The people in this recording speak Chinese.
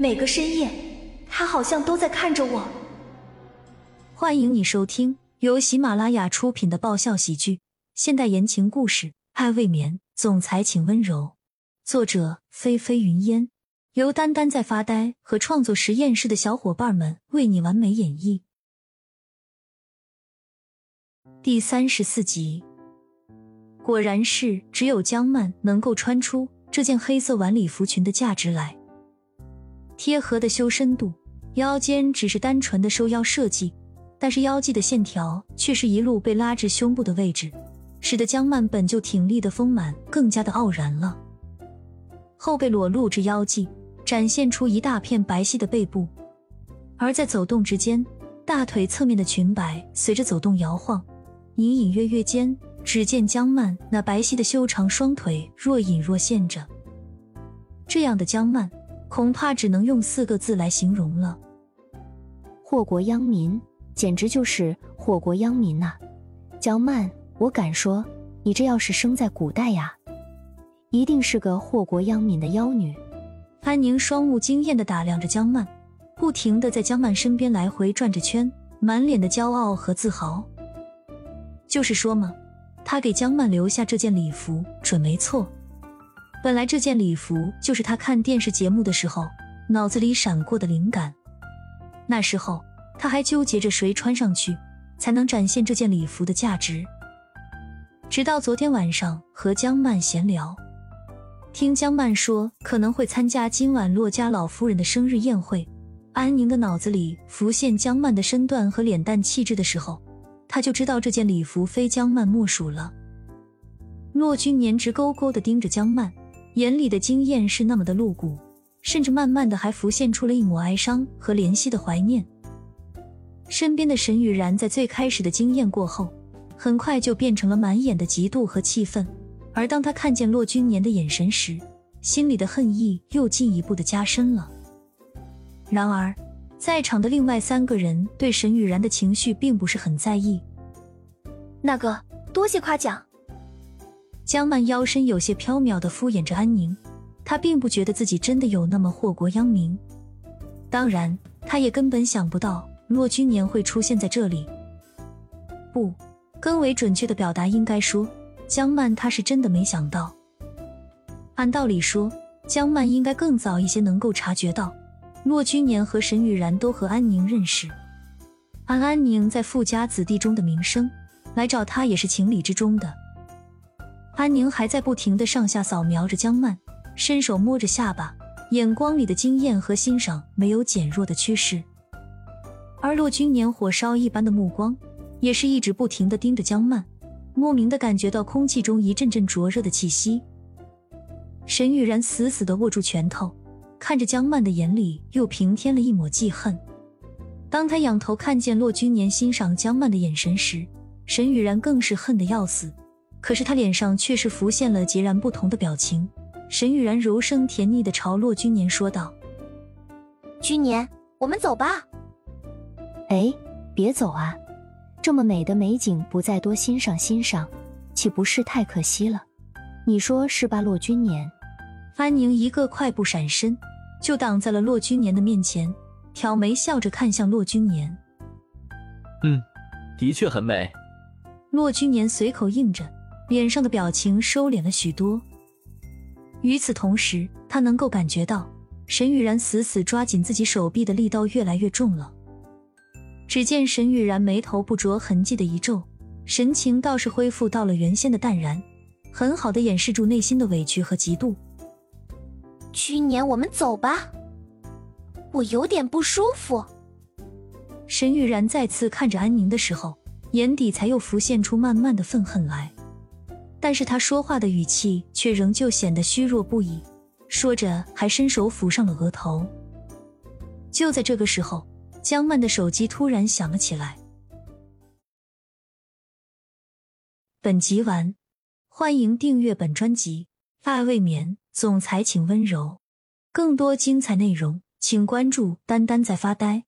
每个深夜，他好像都在看着我。欢迎你收听由喜马拉雅出品的爆笑喜剧、现代言情故事《爱未眠》，总裁请温柔。作者：菲菲云烟，由丹丹在发呆和创作实验室的小伙伴们为你完美演绎。第三十四集，果然是只有江曼能够穿出这件黑色晚礼服裙的价值来。贴合的修身度，腰间只是单纯的收腰设计，但是腰际的线条却是一路被拉至胸部的位置，使得江曼本就挺立的丰满更加的傲然了。后背裸露至腰际，展现出一大片白皙的背部，而在走动之间，大腿侧面的裙摆随着走动摇晃。隐隐约约间，只见江曼那白皙的修长双腿若隐若现着。这样的江曼，恐怕只能用四个字来形容了：祸国殃民，简直就是祸国殃民呐！江曼，我敢说，你这要是生在古代呀，一定是个祸国殃民的妖女。安宁双目惊艳的打量着江曼，不停的在江曼身边来回转着圈，满脸的骄傲和自豪。就是说嘛，他给江曼留下这件礼服准没错。本来这件礼服就是他看电视节目的时候脑子里闪过的灵感。那时候他还纠结着谁穿上去才能展现这件礼服的价值。直到昨天晚上和江曼闲聊，听江曼说可能会参加今晚骆家老夫人的生日宴会，安宁的脑子里浮现江曼的身段和脸蛋气质的时候。他就知道这件礼服非江曼莫属了。骆君年直勾勾的盯着江曼，眼里的惊艳是那么的露骨，甚至慢慢的还浮现出了一抹哀伤和怜惜的怀念。身边的沈雨然在最开始的惊艳过后，很快就变成了满眼的嫉妒和气愤。而当他看见骆君年的眼神时，心里的恨意又进一步的加深了。然而。在场的另外三个人对沈雨然的情绪并不是很在意。那个，多谢夸奖。江曼腰身有些飘渺的敷衍着安宁，她并不觉得自己真的有那么祸国殃民。当然，她也根本想不到骆君年会出现在这里。不，更为准确的表达应该说，江曼她是真的没想到。按道理说，江曼应该更早一些能够察觉到。骆君年和沈雨然都和安宁认识，按安宁在富家子弟中的名声，来找他也是情理之中的。安宁还在不停的上下扫描着江曼，伸手摸着下巴，眼光里的惊艳和欣赏没有减弱的趋势。而骆君年火烧一般的目光，也是一直不停的盯着江曼，莫名的感觉到空气中一阵阵灼热的气息。沈雨然死死的握住拳头。看着江曼的眼里又平添了一抹记恨。当他仰头看见骆君年欣赏江曼的眼神时，沈雨然更是恨得要死。可是他脸上却是浮现了截然不同的表情。沈雨然柔声甜腻的朝骆君年说道：“君年，我们走吧。”“哎，别走啊！这么美的美景，不再多欣赏欣赏，岂不是太可惜了？你说是吧，骆君年？”安宁一个快步闪身。就挡在了骆君年的面前，挑眉笑着看向骆君年。嗯，的确很美。骆君年随口应着，脸上的表情收敛了许多。与此同时，他能够感觉到沈雨然死死抓紧自己手臂的力道越来越重了。只见沈雨然眉头不着痕迹的一皱，神情倒是恢复到了原先的淡然，很好的掩饰住内心的委屈和嫉妒。去年我们走吧，我有点不舒服。沈雨然再次看着安宁的时候，眼底才又浮现出慢慢的愤恨来，但是他说话的语气却仍旧显得虚弱不已，说着还伸手抚上了额头。就在这个时候，江曼的手机突然响了起来。本集完，欢迎订阅本专辑，爱未眠。总裁，请温柔。更多精彩内容，请关注“丹丹在发呆”。